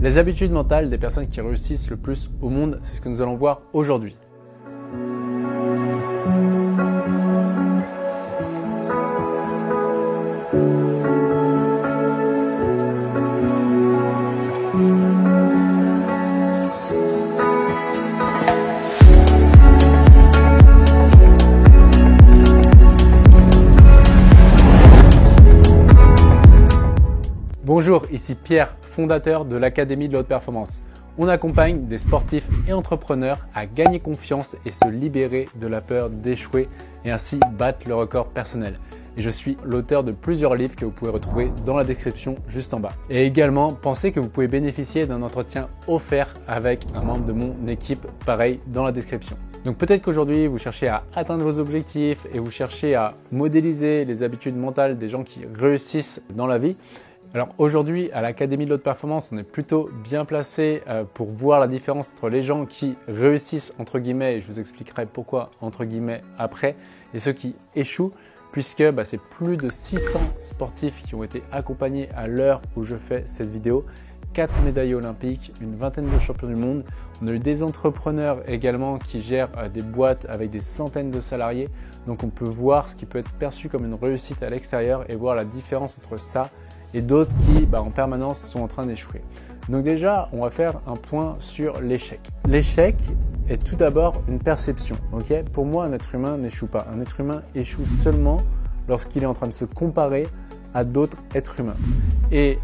Les habitudes mentales des personnes qui réussissent le plus au monde, c'est ce que nous allons voir aujourd'hui. Bonjour, ici Pierre, fondateur de l'Académie de l'Haute Performance. On accompagne des sportifs et entrepreneurs à gagner confiance et se libérer de la peur d'échouer et ainsi battre le record personnel. Et je suis l'auteur de plusieurs livres que vous pouvez retrouver dans la description juste en bas. Et également, pensez que vous pouvez bénéficier d'un entretien offert avec un membre de mon équipe, pareil dans la description. Donc peut-être qu'aujourd'hui, vous cherchez à atteindre vos objectifs et vous cherchez à modéliser les habitudes mentales des gens qui réussissent dans la vie. Alors aujourd'hui, à l'Académie de l'Haute Performance, on est plutôt bien placé euh, pour voir la différence entre les gens qui réussissent, entre guillemets, et je vous expliquerai pourquoi, entre guillemets, après, et ceux qui échouent, puisque bah, c'est plus de 600 sportifs qui ont été accompagnés à l'heure où je fais cette vidéo. 4 médailles olympiques, une vingtaine de champions du monde. On a eu des entrepreneurs également qui gèrent euh, des boîtes avec des centaines de salariés. Donc on peut voir ce qui peut être perçu comme une réussite à l'extérieur et voir la différence entre ça d'autres qui, bah, en permanence, sont en train d'échouer. Donc déjà, on va faire un point sur l'échec. L'échec est tout d'abord une perception. Pour moi, un être humain n'échoue pas. Un être humain échoue seulement lorsqu'il est en train de se comparer à d'autres êtres humains. Et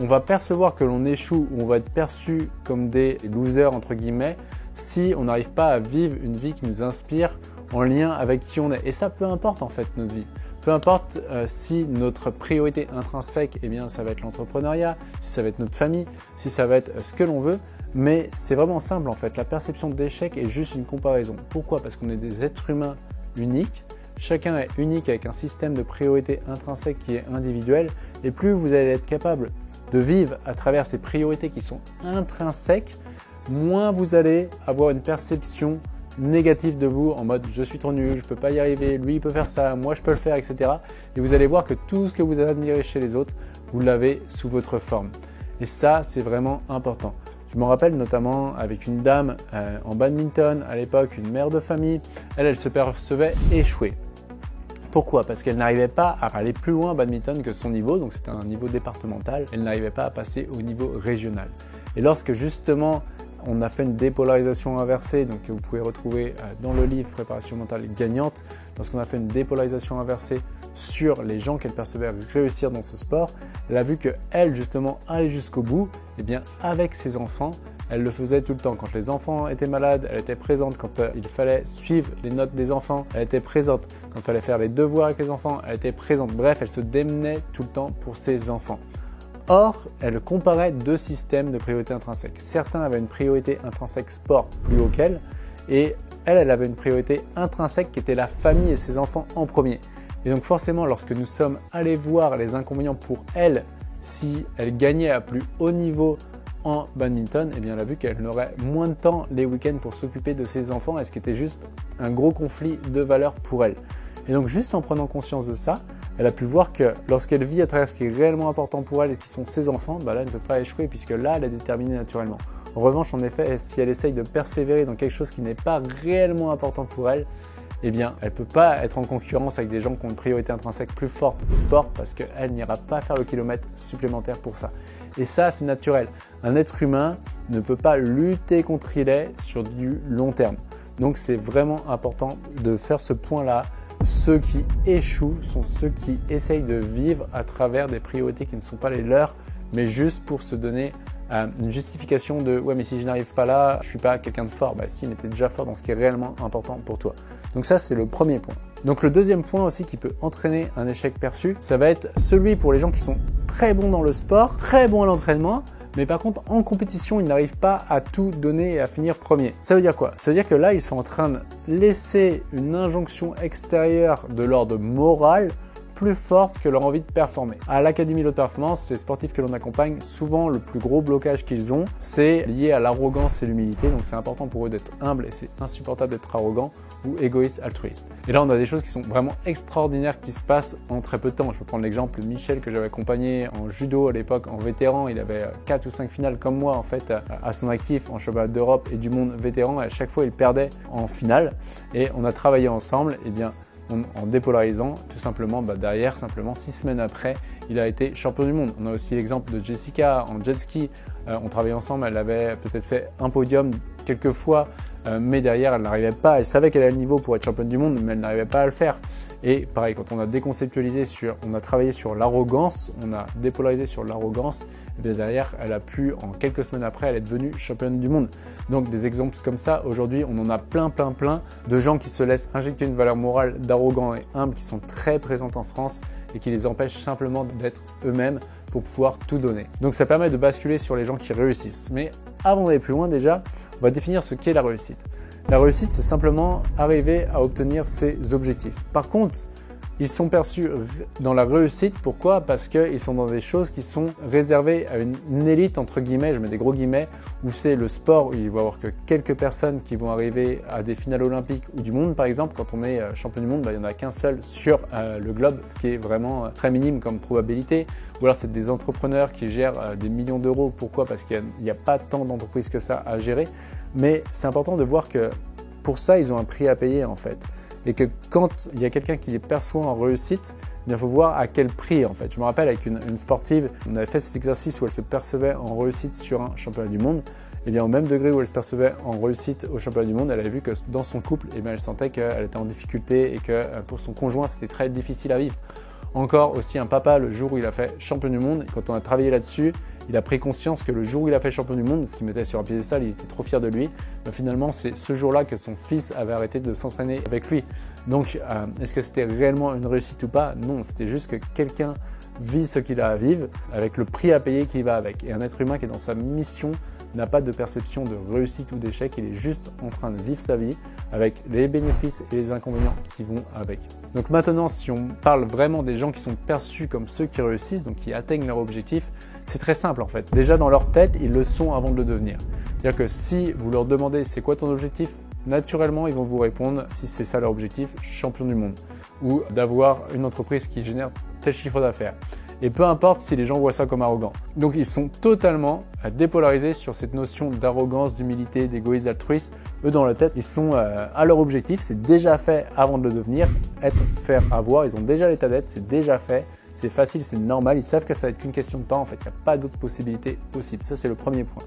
on va percevoir que l'on échoue ou on va être perçu comme des losers, entre guillemets, si on n'arrive pas à vivre une vie qui nous inspire en lien avec qui on est. Et ça, peu importe en fait notre vie. Peu importe euh, si notre priorité intrinsèque, eh bien, ça va être l'entrepreneuriat, si ça va être notre famille, si ça va être euh, ce que l'on veut, mais c'est vraiment simple en fait. La perception d'échec est juste une comparaison. Pourquoi? Parce qu'on est des êtres humains uniques. Chacun est unique avec un système de priorité intrinsèque qui est individuel. Et plus vous allez être capable de vivre à travers ces priorités qui sont intrinsèques, moins vous allez avoir une perception négatif de vous en mode je suis trop nul, je peux pas y arriver, lui il peut faire ça, moi je peux le faire, etc. Et vous allez voir que tout ce que vous admirez chez les autres, vous l'avez sous votre forme. Et ça, c'est vraiment important. Je me rappelle notamment avec une dame euh, en badminton à l'époque, une mère de famille, elle, elle se percevait échouée. Pourquoi? Parce qu'elle n'arrivait pas à aller plus loin badminton que son niveau, donc c'était un niveau départemental, elle n'arrivait pas à passer au niveau régional. Et lorsque justement on a fait une dépolarisation inversée, donc que vous pouvez retrouver euh, dans le livre Préparation mentale gagnante. Lorsqu'on a fait une dépolarisation inversée sur les gens qu'elle percevait réussir dans ce sport, elle a vu que elle justement allait jusqu'au bout. Et eh bien avec ses enfants, elle le faisait tout le temps. Quand les enfants étaient malades, elle était présente. Quand euh, il fallait suivre les notes des enfants, elle était présente. Quand il fallait faire les devoirs avec les enfants, elle était présente. Bref, elle se démenait tout le temps pour ses enfants. Or, elle comparait deux systèmes de priorité intrinsèque. Certains avaient une priorité intrinsèque sport plus haut qu'elle, et elle, elle avait une priorité intrinsèque qui était la famille et ses enfants en premier. Et donc forcément, lorsque nous sommes allés voir les inconvénients pour elle, si elle gagnait à plus haut niveau en badminton, eh bien, elle a vu qu'elle n'aurait moins de temps les week-ends pour s'occuper de ses enfants, et ce qui était juste un gros conflit de valeurs pour elle. Et donc, juste en prenant conscience de ça, elle a pu voir que lorsqu'elle vit à travers ce qui est réellement important pour elle et qui sont ses enfants, bah là, elle ne peut pas échouer puisque là, elle est déterminée naturellement. En revanche, en effet, si elle essaye de persévérer dans quelque chose qui n'est pas réellement important pour elle, eh bien, elle ne peut pas être en concurrence avec des gens qui ont une priorité intrinsèque plus forte sport parce qu'elle n'ira pas faire le kilomètre supplémentaire pour ça. Et ça, c'est naturel. Un être humain ne peut pas lutter contre il est sur du long terme. Donc, c'est vraiment important de faire ce point-là ceux qui échouent sont ceux qui essayent de vivre à travers des priorités qui ne sont pas les leurs, mais juste pour se donner euh, une justification de ouais mais si je n'arrive pas là, je suis pas quelqu'un de fort. Bah si, mais tu es déjà fort dans ce qui est réellement important pour toi. Donc ça c'est le premier point. Donc le deuxième point aussi qui peut entraîner un échec perçu, ça va être celui pour les gens qui sont très bons dans le sport, très bons à l'entraînement, mais par contre en compétition ils n'arrivent pas à tout donner et à finir premier. Ça veut dire quoi? Ça veut dire que là ils sont en train de laisser une injonction extérieure de l'ordre moral plus forte que leur envie de performer. À l'Académie de Performance, ces sportifs que l'on accompagne, souvent le plus gros blocage qu'ils ont, c'est lié à l'arrogance et l'humilité. Donc c'est important pour eux d'être humbles et c'est insupportable d'être arrogant ou égoïste altruiste. Et là, on a des choses qui sont vraiment extraordinaires qui se passent en très peu de temps. Je peux prendre l'exemple de Michel que j'avais accompagné en judo à l'époque, en vétéran. Il avait 4 ou 5 finales comme moi en fait à son actif en championnat d'Europe et du monde vétéran. À chaque fois, il perdait en finale. Et on a travaillé ensemble. Et bien, en dépolarisant, tout simplement, bah, derrière, simplement, six semaines après, il a été champion du monde. On a aussi l'exemple de Jessica en jet ski. Euh, on travaillait ensemble, elle avait peut-être fait un podium quelques fois euh, mais derrière, elle n'arrivait pas. Elle savait qu'elle avait le niveau pour être championne du monde, mais elle n'arrivait pas à le faire. Et pareil, quand on a déconceptualisé sur, on a travaillé sur l'arrogance, on a dépolarisé sur l'arrogance, et bien derrière, elle a pu, en quelques semaines après, elle est devenue championne du monde. Donc des exemples comme ça, aujourd'hui, on en a plein, plein, plein de gens qui se laissent injecter une valeur morale d'arrogant et humble qui sont très présentes en France et qui les empêchent simplement d'être eux-mêmes pour pouvoir tout donner. Donc ça permet de basculer sur les gens qui réussissent. Mais avant d'aller plus loin déjà, on va définir ce qu'est la réussite. La réussite, c'est simplement arriver à obtenir ses objectifs. Par contre, ils sont perçus dans la réussite. Pourquoi? Parce qu'ils sont dans des choses qui sont réservées à une, élite, entre guillemets, je mets des gros guillemets, où c'est le sport, où il va y avoir que quelques personnes qui vont arriver à des finales olympiques ou du monde, par exemple. Quand on est euh, champion du monde, bah, il n'y en a qu'un seul sur euh, le globe, ce qui est vraiment euh, très minime comme probabilité. Ou alors c'est des entrepreneurs qui gèrent des millions d'euros. Pourquoi? Parce qu'il n'y a, a, pas tant d'entreprises que ça à gérer. Mais c'est important de voir que pour ça, ils ont un prix à payer en fait et que quand il y a quelqu'un qui les perçoit en réussite, il faut voir à quel prix en fait. Je me rappelle avec une, sportive, on avait fait cet exercice où elle se percevait en réussite sur un championnat du monde. Et bien au même degré où elle se percevait en réussite au championnat du monde, elle avait vu que dans son couple, eh bien, elle sentait qu'elle était en difficulté et que euh, pour son conjoint c'était très difficile à vivre. Encore aussi un papa, le jour où il a fait champion du monde, quand on a travaillé là-dessus, il a pris conscience que le jour où il a fait champion du monde, ce qui mettait sur un piédestal, il était trop fier de lui. Mais finalement, c'est ce jour-là que son fils avait arrêté de s'entraîner avec lui. Donc, euh, est-ce que c'était réellement une réussite ou pas? Non, c'était juste que quelqu'un vit ce qu'il a à vivre avec le prix à payer qui va avec. Et un être humain qui est dans sa mission n'a pas de perception de réussite ou d'échec, il est juste en train de vivre sa vie avec les bénéfices et les inconvénients qui vont avec. Donc maintenant, si on parle vraiment des gens qui sont perçus comme ceux qui réussissent, donc qui atteignent leur objectif, c'est très simple en fait. Déjà dans leur tête, ils le sont avant de le devenir. C'est-à-dire que si vous leur demandez c'est quoi ton objectif, naturellement ils vont vous répondre si c'est ça leur objectif, champion du monde ou d'avoir une entreprise qui génère tel chiffre d'affaires et peu importe si les gens voient ça comme arrogant. Donc ils sont totalement euh, dépolarisés sur cette notion d'arrogance, d'humilité, d'égoïsme, d'altruisme. Eux dans la tête, ils sont euh, à leur objectif, c'est déjà fait avant de le devenir, être, faire, avoir, ils ont déjà l'état d'être, c'est déjà fait. C'est facile, c'est normal, ils savent que ça va être qu'une question de temps, en fait, il n'y a pas d'autres possibilités possibles. Ça, c'est le premier point.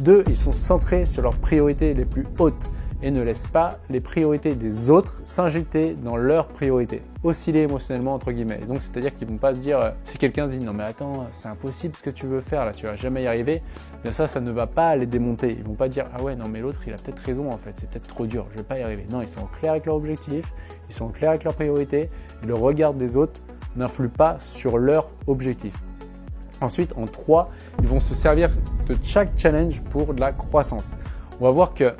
Deux, ils sont centrés sur leurs priorités les plus hautes et ne laissent pas les priorités des autres s'injecter dans leurs priorités, osciller émotionnellement entre guillemets. Donc c'est-à-dire qu'ils vont pas se dire, euh, si quelqu'un dit non mais attends, c'est impossible ce que tu veux faire là, tu vas jamais y arriver, bien ça, ça ne va pas les démonter. Ils vont pas dire ah ouais non mais l'autre il a peut-être raison en fait, c'est peut-être trop dur, je vais pas y arriver. Non, ils sont clairs avec leur objectif, ils sont clairs avec leurs priorités, et le regard des autres n'influe pas sur leur objectif. Ensuite, en trois, ils vont se servir de chaque challenge pour de la croissance. On va voir que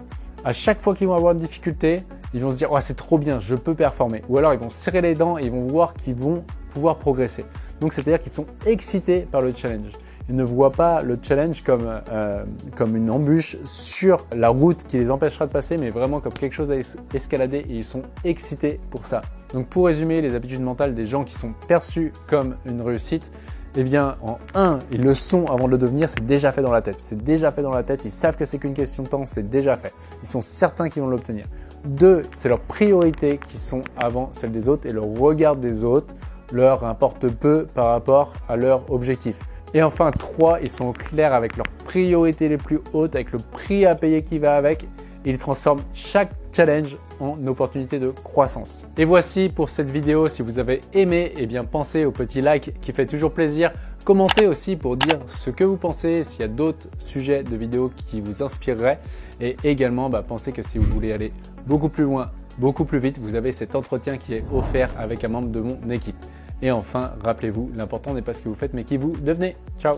à chaque fois qu'ils vont avoir une difficulté, ils vont se dire c'est trop bien, je peux performer. Ou alors ils vont serrer les dents et ils vont voir qu'ils vont pouvoir progresser. Donc c'est-à-dire qu'ils sont excités par le challenge. Ils ne voient pas le challenge comme, euh, comme une embûche sur la route qui les empêchera de passer, mais vraiment comme quelque chose à escalader et ils sont excités pour ça. Donc pour résumer, les habitudes mentales des gens qui sont perçus comme une réussite, eh bien, en un, ils le sont avant de le devenir, c'est déjà fait dans la tête. C'est déjà fait dans la tête, ils savent que c'est qu'une question de temps, c'est déjà fait. Ils sont certains qu'ils vont l'obtenir. Deux, c'est leurs priorités qui sont avant celles des autres et le regard des autres leur importe peu par rapport à leur objectif. Et enfin, trois, ils sont clairs avec leurs priorités les plus hautes, avec le prix à payer qui va avec. Ils transforment chaque challenge en opportunité de croissance. Et voici pour cette vidéo. Si vous avez aimé, eh bien pensez au petit like qui fait toujours plaisir. Commentez aussi pour dire ce que vous pensez, s'il y a d'autres sujets de vidéos qui vous inspireraient. Et également, bah, pensez que si vous voulez aller beaucoup plus loin, beaucoup plus vite, vous avez cet entretien qui est offert avec un membre de mon équipe. Et enfin, rappelez-vous, l'important n'est pas ce que vous faites, mais qui vous devenez. Ciao